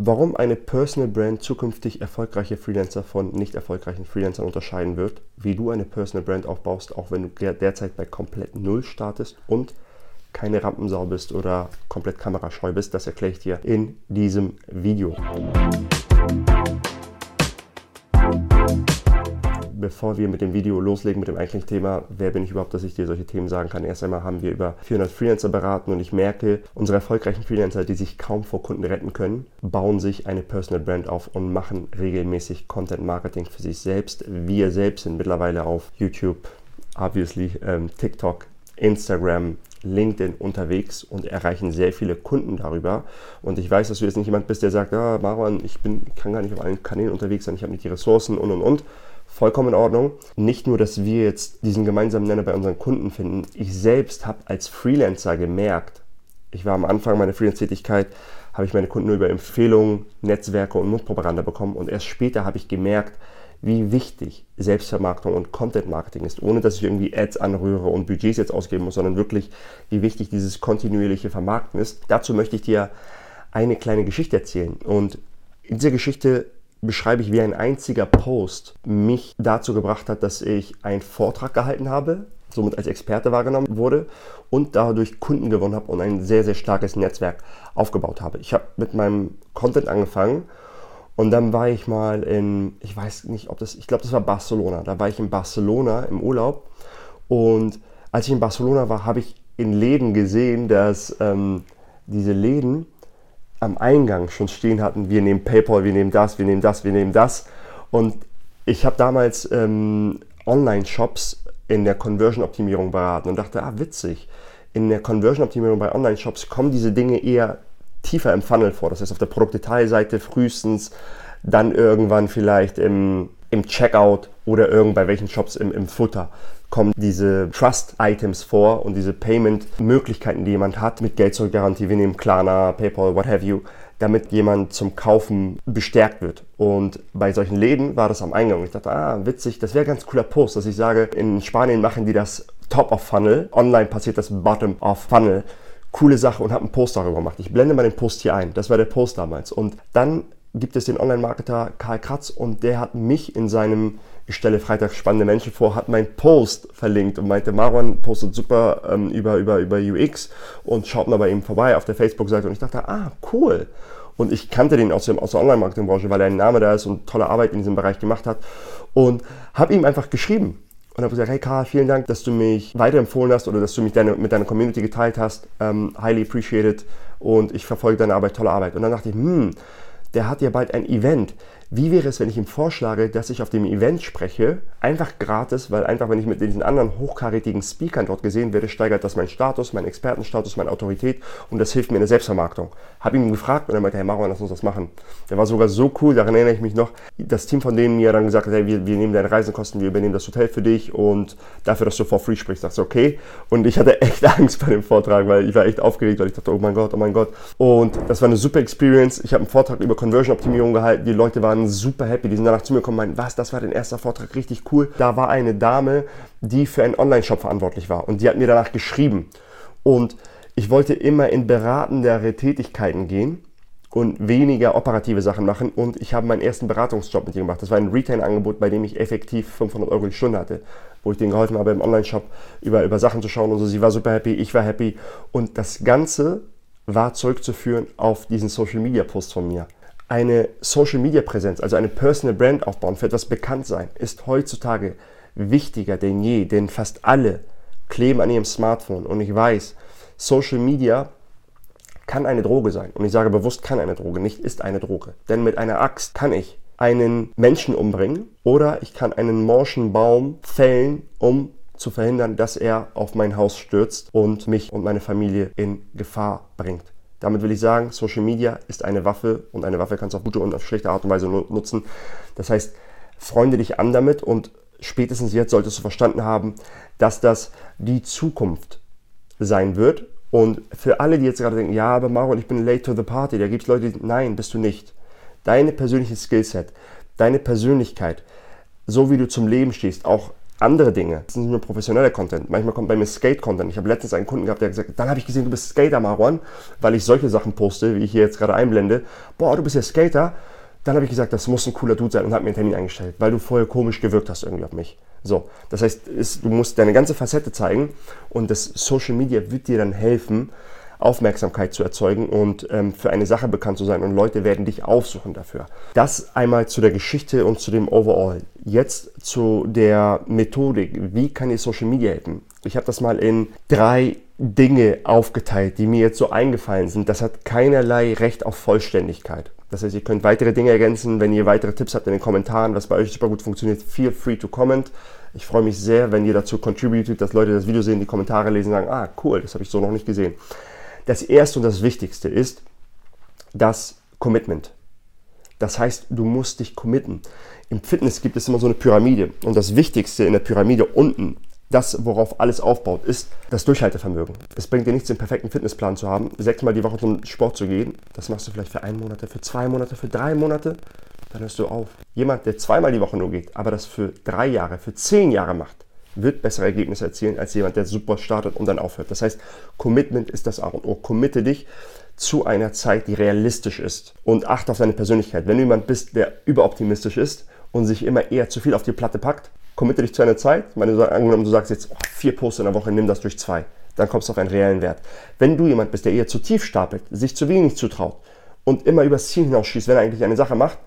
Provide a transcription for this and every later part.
warum eine Personal Brand zukünftig erfolgreiche Freelancer von nicht erfolgreichen Freelancern unterscheiden wird, wie du eine Personal Brand aufbaust, auch wenn du derzeit bei komplett Null startest und keine Rampensau bist oder komplett kamerascheu bist, das erkläre ich dir in diesem Video. Bevor wir mit dem Video loslegen, mit dem eigentlichen Thema, wer bin ich überhaupt, dass ich dir solche Themen sagen kann. Erst einmal haben wir über 400 Freelancer beraten und ich merke, unsere erfolgreichen Freelancer, die sich kaum vor Kunden retten können, bauen sich eine Personal Brand auf und machen regelmäßig Content Marketing für sich selbst. Wir selbst sind mittlerweile auf YouTube, obviously, ähm, TikTok, Instagram, LinkedIn unterwegs und erreichen sehr viele Kunden darüber. Und ich weiß, dass du jetzt nicht jemand bist, der sagt, ah, Marwan, ich bin, kann gar nicht auf allen Kanälen unterwegs sein, ich habe nicht die Ressourcen und und und vollkommen in Ordnung. Nicht nur, dass wir jetzt diesen gemeinsamen Nenner bei unseren Kunden finden. Ich selbst habe als Freelancer gemerkt, ich war am Anfang meiner Freelance-Tätigkeit, habe ich meine Kunden nur über Empfehlungen, Netzwerke und Mundpropaganda bekommen und erst später habe ich gemerkt, wie wichtig Selbstvermarktung und Content Marketing ist, ohne dass ich irgendwie Ads anrühre und Budgets jetzt ausgeben muss, sondern wirklich, wie wichtig dieses kontinuierliche Vermarkten ist. Dazu möchte ich dir eine kleine Geschichte erzählen. Und in dieser Geschichte beschreibe ich, wie ein einziger Post mich dazu gebracht hat, dass ich einen Vortrag gehalten habe, somit als Experte wahrgenommen wurde und dadurch Kunden gewonnen habe und ein sehr, sehr starkes Netzwerk aufgebaut habe. Ich habe mit meinem Content angefangen und dann war ich mal in, ich weiß nicht, ob das, ich glaube, das war Barcelona. Da war ich in Barcelona im Urlaub und als ich in Barcelona war, habe ich in Läden gesehen, dass ähm, diese Läden am Eingang schon stehen hatten, wir nehmen PayPal, wir nehmen das, wir nehmen das, wir nehmen das. Und ich habe damals ähm, Online-Shops in der Conversion-Optimierung beraten und dachte, ah, witzig, in der Conversion-Optimierung bei Online-Shops kommen diese Dinge eher tiefer im Funnel vor. Das heißt, auf der Produktdetailseite frühestens, dann irgendwann vielleicht im, im Checkout oder irgend bei welchen Shops im, im Futter kommen diese Trust-Items vor und diese Payment-Möglichkeiten, die jemand hat, mit Geld-Zurück-Garantie, wir nehmen Klarna, PayPal, what have you, damit jemand zum Kaufen bestärkt wird. Und bei solchen Läden war das am Eingang. Ich dachte, ah, witzig, das wäre ganz cooler Post, dass ich sage, in Spanien machen die das Top of Funnel, online passiert das Bottom of Funnel. Coole Sache und habe einen Post darüber gemacht. Ich blende mal den Post hier ein. Das war der Post damals. Und dann gibt es den Online-Marketer Karl Kratz und der hat mich in seinem ich stelle Freitag spannende Menschen vor, hat mein Post verlinkt und meinte, Marwan postet super ähm, über, über, über UX und schaut mal bei ihm vorbei auf der Facebook-Seite und ich dachte, ah, cool. Und ich kannte den aus, dem, aus der Online-Marketing-Branche, weil er ein Name da ist und tolle Arbeit in diesem Bereich gemacht hat und habe ihm einfach geschrieben und habe gesagt, hey Karl, vielen Dank, dass du mich weiterempfohlen hast oder dass du mich deine, mit deiner Community geteilt hast. Ähm, highly appreciated und ich verfolge deine Arbeit, tolle Arbeit. Und dann dachte ich, hm, der hat ja bald ein Event. Wie wäre es, wenn ich ihm vorschlage, dass ich auf dem Event spreche, einfach gratis, weil einfach, wenn ich mit diesen anderen hochkarätigen Speakern dort gesehen werde, steigert das meinen Status, meinen Expertenstatus, meine Autorität und das hilft mir in der Selbstvermarktung. Habe ihn gefragt und er meinte, hey Marwan, lass uns das machen. Der war sogar so cool, daran erinnere ich mich noch. Das Team von denen mir dann gesagt hat, hey, wir, wir nehmen deine Reisenkosten, wir übernehmen das Hotel für dich und dafür, dass du for free sprichst, sagst du okay. Und ich hatte echt Angst bei dem Vortrag, weil ich war echt aufgeregt, weil ich dachte, oh mein Gott, oh mein Gott. Und das war eine super Experience. Ich habe einen Vortrag über Conversion-Optimierung gehalten. Die Leute waren waren super happy. Die sind danach zu mir gekommen und meinten, was, das war dein erster Vortrag, richtig cool. Da war eine Dame, die für einen Online-Shop verantwortlich war und die hat mir danach geschrieben. Und ich wollte immer in beratendere Tätigkeiten gehen und weniger operative Sachen machen. Und ich habe meinen ersten Beratungsjob mit ihr gemacht. Das war ein Retail-Angebot, bei dem ich effektiv 500 Euro die Stunde hatte, wo ich denen geholfen habe, im Online-Shop über, über Sachen zu schauen und so. Sie war super happy, ich war happy. Und das Ganze war zurückzuführen auf diesen Social-Media-Post von mir eine Social Media Präsenz, also eine Personal Brand aufbauen, für etwas bekannt sein, ist heutzutage wichtiger denn je, denn fast alle kleben an ihrem Smartphone. Und ich weiß, Social Media kann eine Droge sein. Und ich sage bewusst kann eine Droge, nicht ist eine Droge. Denn mit einer Axt kann ich einen Menschen umbringen oder ich kann einen morschen Baum fällen, um zu verhindern, dass er auf mein Haus stürzt und mich und meine Familie in Gefahr bringt. Damit will ich sagen, Social Media ist eine Waffe und eine Waffe kannst du auf gute und auf schlechte Art und Weise nutzen. Das heißt, freunde dich an damit und spätestens jetzt solltest du verstanden haben, dass das die Zukunft sein wird. Und für alle, die jetzt gerade denken, ja, aber Mauro, ich bin late to the party, da gibt es Leute, die, nein, bist du nicht. Deine persönliche Skillset, deine Persönlichkeit, so wie du zum Leben stehst, auch andere Dinge. Das ist nicht nur professioneller Content. Manchmal kommt bei mir Skate-Content. Ich habe letztens einen Kunden gehabt, der gesagt, dann habe ich gesehen, du bist Skater, Marwan, weil ich solche Sachen poste, wie ich hier jetzt gerade einblende. Boah, du bist ja Skater. Dann habe ich gesagt, das muss ein cooler Dude sein und habe mir einen Termin eingestellt, weil du vorher komisch gewirkt hast irgendwie auf mich. So, das heißt, ist, du musst deine ganze Facette zeigen und das Social Media wird dir dann helfen, Aufmerksamkeit zu erzeugen und ähm, für eine Sache bekannt zu sein und Leute werden dich aufsuchen dafür. Das einmal zu der Geschichte und zu dem Overall. Jetzt zu der Methodik. Wie kann dir Social Media helfen? Ich habe das mal in drei Dinge aufgeteilt, die mir jetzt so eingefallen sind. Das hat keinerlei Recht auf Vollständigkeit. Das heißt, ihr könnt weitere Dinge ergänzen. Wenn ihr weitere Tipps habt in den Kommentaren, was bei euch super gut funktioniert, feel free to comment. Ich freue mich sehr, wenn ihr dazu contributet, dass Leute das Video sehen, die Kommentare lesen und sagen, ah, cool, das habe ich so noch nicht gesehen. Das erste und das wichtigste ist das Commitment. Das heißt, du musst dich committen. Im Fitness gibt es immer so eine Pyramide und das Wichtigste in der Pyramide unten, das, worauf alles aufbaut, ist das Durchhaltevermögen. Es bringt dir nichts, den perfekten Fitnessplan zu haben, sechsmal die Woche zum Sport zu gehen. Das machst du vielleicht für einen Monat, für zwei Monate, für drei Monate. Dann hörst du auf. Jemand, der zweimal die Woche nur geht, aber das für drei Jahre, für zehn Jahre macht, wird bessere Ergebnisse erzielen als jemand, der super startet und dann aufhört. Das heißt, Commitment ist das A und O. Committe dich zu einer Zeit, die realistisch ist und achte auf deine Persönlichkeit. Wenn du jemand bist, der überoptimistisch ist und sich immer eher zu viel auf die Platte packt, committe dich zu einer Zeit. Meine, angenommen, du sagst jetzt oh, vier Posts in der Woche, nimm das durch zwei. Dann kommst du auf einen reellen Wert. Wenn du jemand bist, der eher zu tief stapelt, sich zu wenig zutraut und immer übers Ziel hinausschießt, wenn er eigentlich eine Sache macht,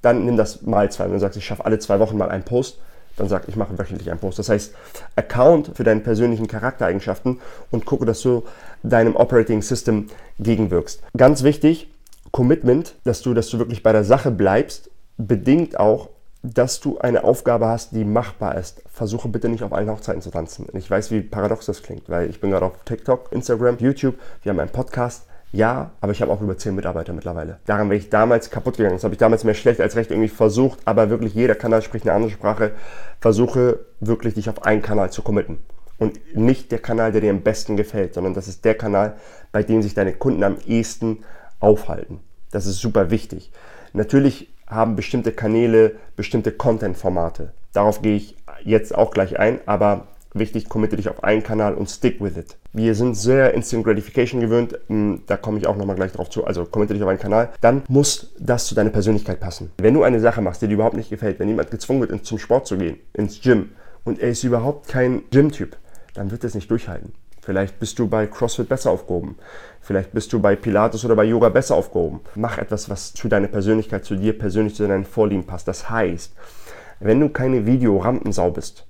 dann nimm das mal zwei. Wenn du sagst, ich schaffe alle zwei Wochen mal einen Post, dann sag, ich mache wöchentlich einen Post. Das heißt, Account für deine persönlichen Charaktereigenschaften und gucke, dass du deinem Operating System gegenwirkst. Ganz wichtig, Commitment, dass du, dass du wirklich bei der Sache bleibst, bedingt auch, dass du eine Aufgabe hast, die machbar ist. Versuche bitte nicht auf allen Hochzeiten zu tanzen. Ich weiß, wie paradox das klingt, weil ich bin gerade auf TikTok, Instagram, YouTube, wir haben einen Podcast ja, aber ich habe auch über 10 Mitarbeiter mittlerweile. Daran wäre ich damals kaputt gegangen. Das habe ich damals mehr schlecht als recht irgendwie versucht, aber wirklich jeder Kanal spricht eine andere Sprache. Versuche wirklich dich auf einen Kanal zu committen. Und nicht der Kanal, der dir am besten gefällt, sondern das ist der Kanal, bei dem sich deine Kunden am ehesten aufhalten. Das ist super wichtig. Natürlich haben bestimmte Kanäle bestimmte Content-Formate. Darauf gehe ich jetzt auch gleich ein, aber wichtig, committe dich auf einen Kanal und stick with it. Wir sind sehr Instant Gratification gewöhnt, hm, da komme ich auch nochmal gleich drauf zu, also committe dich auf einen Kanal, dann muss das zu deiner Persönlichkeit passen. Wenn du eine Sache machst, die dir überhaupt nicht gefällt, wenn jemand gezwungen wird, zum Sport zu gehen, ins Gym, und er ist überhaupt kein Gym-Typ, dann wird er es nicht durchhalten. Vielleicht bist du bei CrossFit besser aufgehoben. Vielleicht bist du bei Pilates oder bei Yoga besser aufgehoben. Mach etwas, was zu deiner Persönlichkeit, zu dir persönlich, zu deinen Vorlieben passt. Das heißt, wenn du keine Video-Rampensau bist,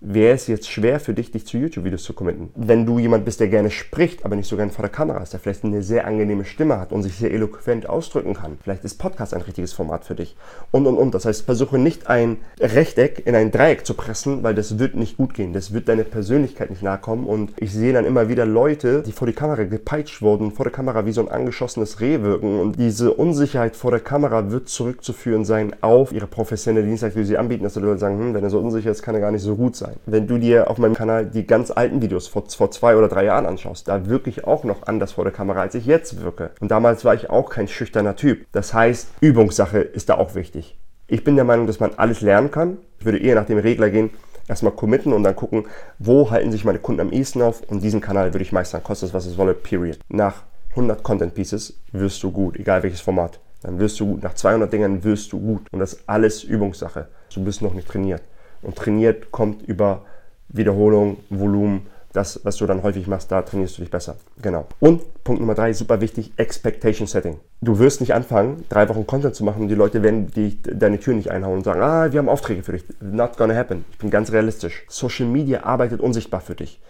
wäre es jetzt schwer für dich, dich zu YouTube-Videos zu committen. Wenn du jemand bist, der gerne spricht, aber nicht so gerne vor der Kamera ist, der vielleicht eine sehr angenehme Stimme hat und sich sehr eloquent ausdrücken kann, vielleicht ist Podcast ein richtiges Format für dich. Und, und, und. Das heißt, versuche nicht ein Rechteck in ein Dreieck zu pressen, weil das wird nicht gut gehen. Das wird deiner Persönlichkeit nicht nahe kommen. Und ich sehe dann immer wieder Leute, die vor die Kamera gepeitscht wurden, vor der Kamera wie so ein angeschossenes Reh wirken. Und diese Unsicherheit vor der Kamera wird zurückzuführen sein auf ihre professionelle Dienstleistung, die sie anbieten, dass die Leute sagen, hm, wenn er so unsicher ist, kann er gar nicht so gut sein sein. Wenn du dir auf meinem Kanal die ganz alten Videos vor, vor zwei oder drei Jahren anschaust, da wirke ich auch noch anders vor der Kamera, als ich jetzt wirke. Und damals war ich auch kein schüchterner Typ. Das heißt, Übungssache ist da auch wichtig. Ich bin der Meinung, dass man alles lernen kann. Ich würde eher nach dem Regler gehen, erstmal committen und dann gucken, wo halten sich meine Kunden am ehesten auf und diesen Kanal würde ich meistern, kostet es was es wolle, period. Nach 100 Content Pieces wirst du gut, egal welches Format. Dann wirst du gut. Nach 200 Dingern wirst du gut. Und das ist alles Übungssache. Du bist noch nicht trainiert. Und trainiert kommt über Wiederholung, Volumen, das, was du dann häufig machst, da trainierst du dich besser. Genau. Und Punkt Nummer drei, super wichtig, Expectation Setting. Du wirst nicht anfangen, drei Wochen Content zu machen und die Leute werden die, deine Tür nicht einhauen und sagen, ah, wir haben Aufträge für dich. Not gonna happen. Ich bin ganz realistisch. Social Media arbeitet unsichtbar für dich.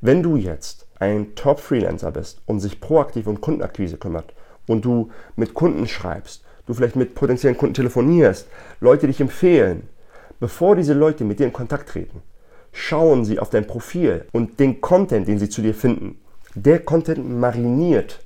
Wenn du jetzt ein Top-Freelancer bist und sich proaktiv um Kundenakquise kümmert und du mit Kunden schreibst, du vielleicht mit potenziellen Kunden telefonierst, Leute dich empfehlen, Bevor diese Leute mit dir in Kontakt treten, schauen sie auf dein Profil und den Content, den sie zu dir finden. Der Content mariniert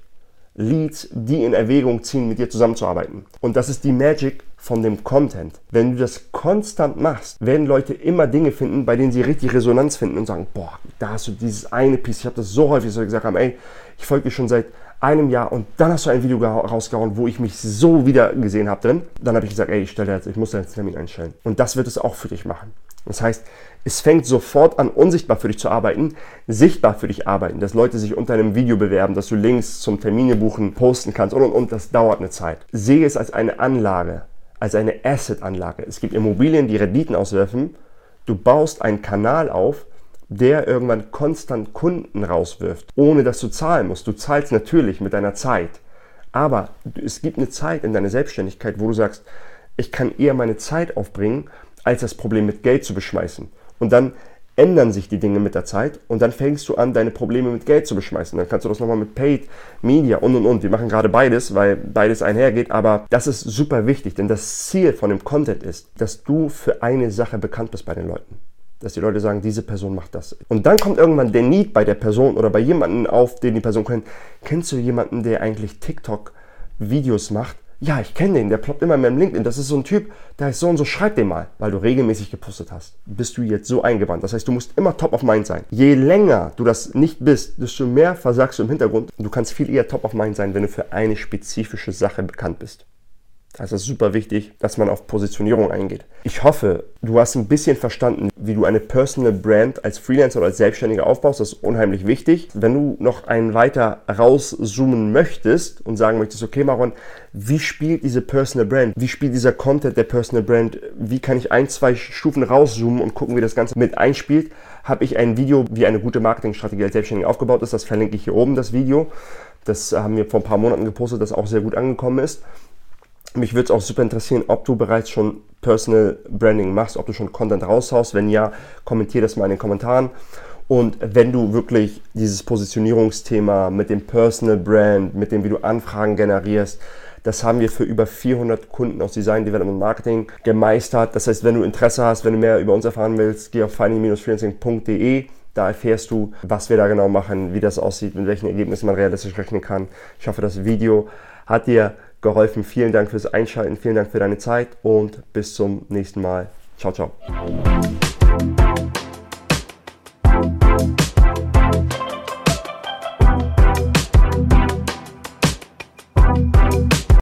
Leads, die in Erwägung ziehen, mit dir zusammenzuarbeiten. Und das ist die Magic von dem Content. Wenn du das konstant machst, werden Leute immer Dinge finden, bei denen sie richtig Resonanz finden und sagen, boah, da hast du dieses eine Piece. Ich habe das so häufig so gesagt, ey, ich folge dir schon seit einem Jahr und dann hast du ein Video rausgehauen, wo ich mich so wieder gesehen habe drin. Dann habe ich gesagt, ey, ich, stelle jetzt, ich muss da jetzt einen Termin einstellen. Und das wird es auch für dich machen. Das heißt, es fängt sofort an, unsichtbar für dich zu arbeiten, sichtbar für dich arbeiten, dass Leute sich unter einem Video bewerben, dass du Links zum Termine buchen posten kannst und und und. Das dauert eine Zeit. Sehe es als eine Anlage, als eine Asset-Anlage. Es gibt Immobilien, die Renditen auswerfen. Du baust einen Kanal auf, der irgendwann konstant Kunden rauswirft, ohne dass du zahlen musst. Du zahlst natürlich mit deiner Zeit. Aber es gibt eine Zeit in deiner Selbstständigkeit, wo du sagst, ich kann eher meine Zeit aufbringen, als das Problem mit Geld zu beschmeißen. Und dann ändern sich die Dinge mit der Zeit und dann fängst du an, deine Probleme mit Geld zu beschmeißen. Dann kannst du das nochmal mit Paid, Media und und und. Wir machen gerade beides, weil beides einhergeht, aber das ist super wichtig, denn das Ziel von dem Content ist, dass du für eine Sache bekannt bist bei den Leuten. Dass die Leute sagen, diese Person macht das. Und dann kommt irgendwann der Need bei der Person oder bei jemandem auf, den die Person kennt. Kennst du jemanden, der eigentlich TikTok-Videos macht? ja, ich kenne den, der ploppt immer in meinem LinkedIn. Das ist so ein Typ, der ist so und so, schreib den mal, weil du regelmäßig gepostet hast. Bist du jetzt so eingewandt. Das heißt, du musst immer top of mind sein. Je länger du das nicht bist, desto mehr versagst du im Hintergrund. Du kannst viel eher top of mind sein, wenn du für eine spezifische Sache bekannt bist. Also es ist super wichtig, dass man auf Positionierung eingeht. Ich hoffe, du hast ein bisschen verstanden, wie du eine Personal Brand als Freelancer oder als Selbstständiger aufbaust. Das ist unheimlich wichtig. Wenn du noch einen weiter rauszoomen möchtest und sagen möchtest, okay, Maron, wie spielt diese Personal Brand? Wie spielt dieser Content der Personal Brand? Wie kann ich ein, zwei Stufen rauszoomen und gucken, wie das Ganze mit einspielt? Habe ich ein Video, wie eine gute Marketingstrategie als Selbstständiger aufgebaut ist. Das verlinke ich hier oben, das Video. Das haben wir vor ein paar Monaten gepostet, das auch sehr gut angekommen ist. Mich würde es auch super interessieren, ob du bereits schon Personal Branding machst, ob du schon Content raushaust. Wenn ja, kommentier das mal in den Kommentaren. Und wenn du wirklich dieses Positionierungsthema mit dem Personal Brand, mit dem, wie du Anfragen generierst, das haben wir für über 400 Kunden aus Design, Development Marketing gemeistert. Das heißt, wenn du Interesse hast, wenn du mehr über uns erfahren willst, geh auf finding-freelancing.de. Da erfährst du, was wir da genau machen, wie das aussieht, mit welchen Ergebnissen man realistisch rechnen kann. Ich hoffe, das Video hat dir geholfen. Vielen Dank fürs Einschalten, vielen Dank für deine Zeit und bis zum nächsten Mal. Ciao, ciao.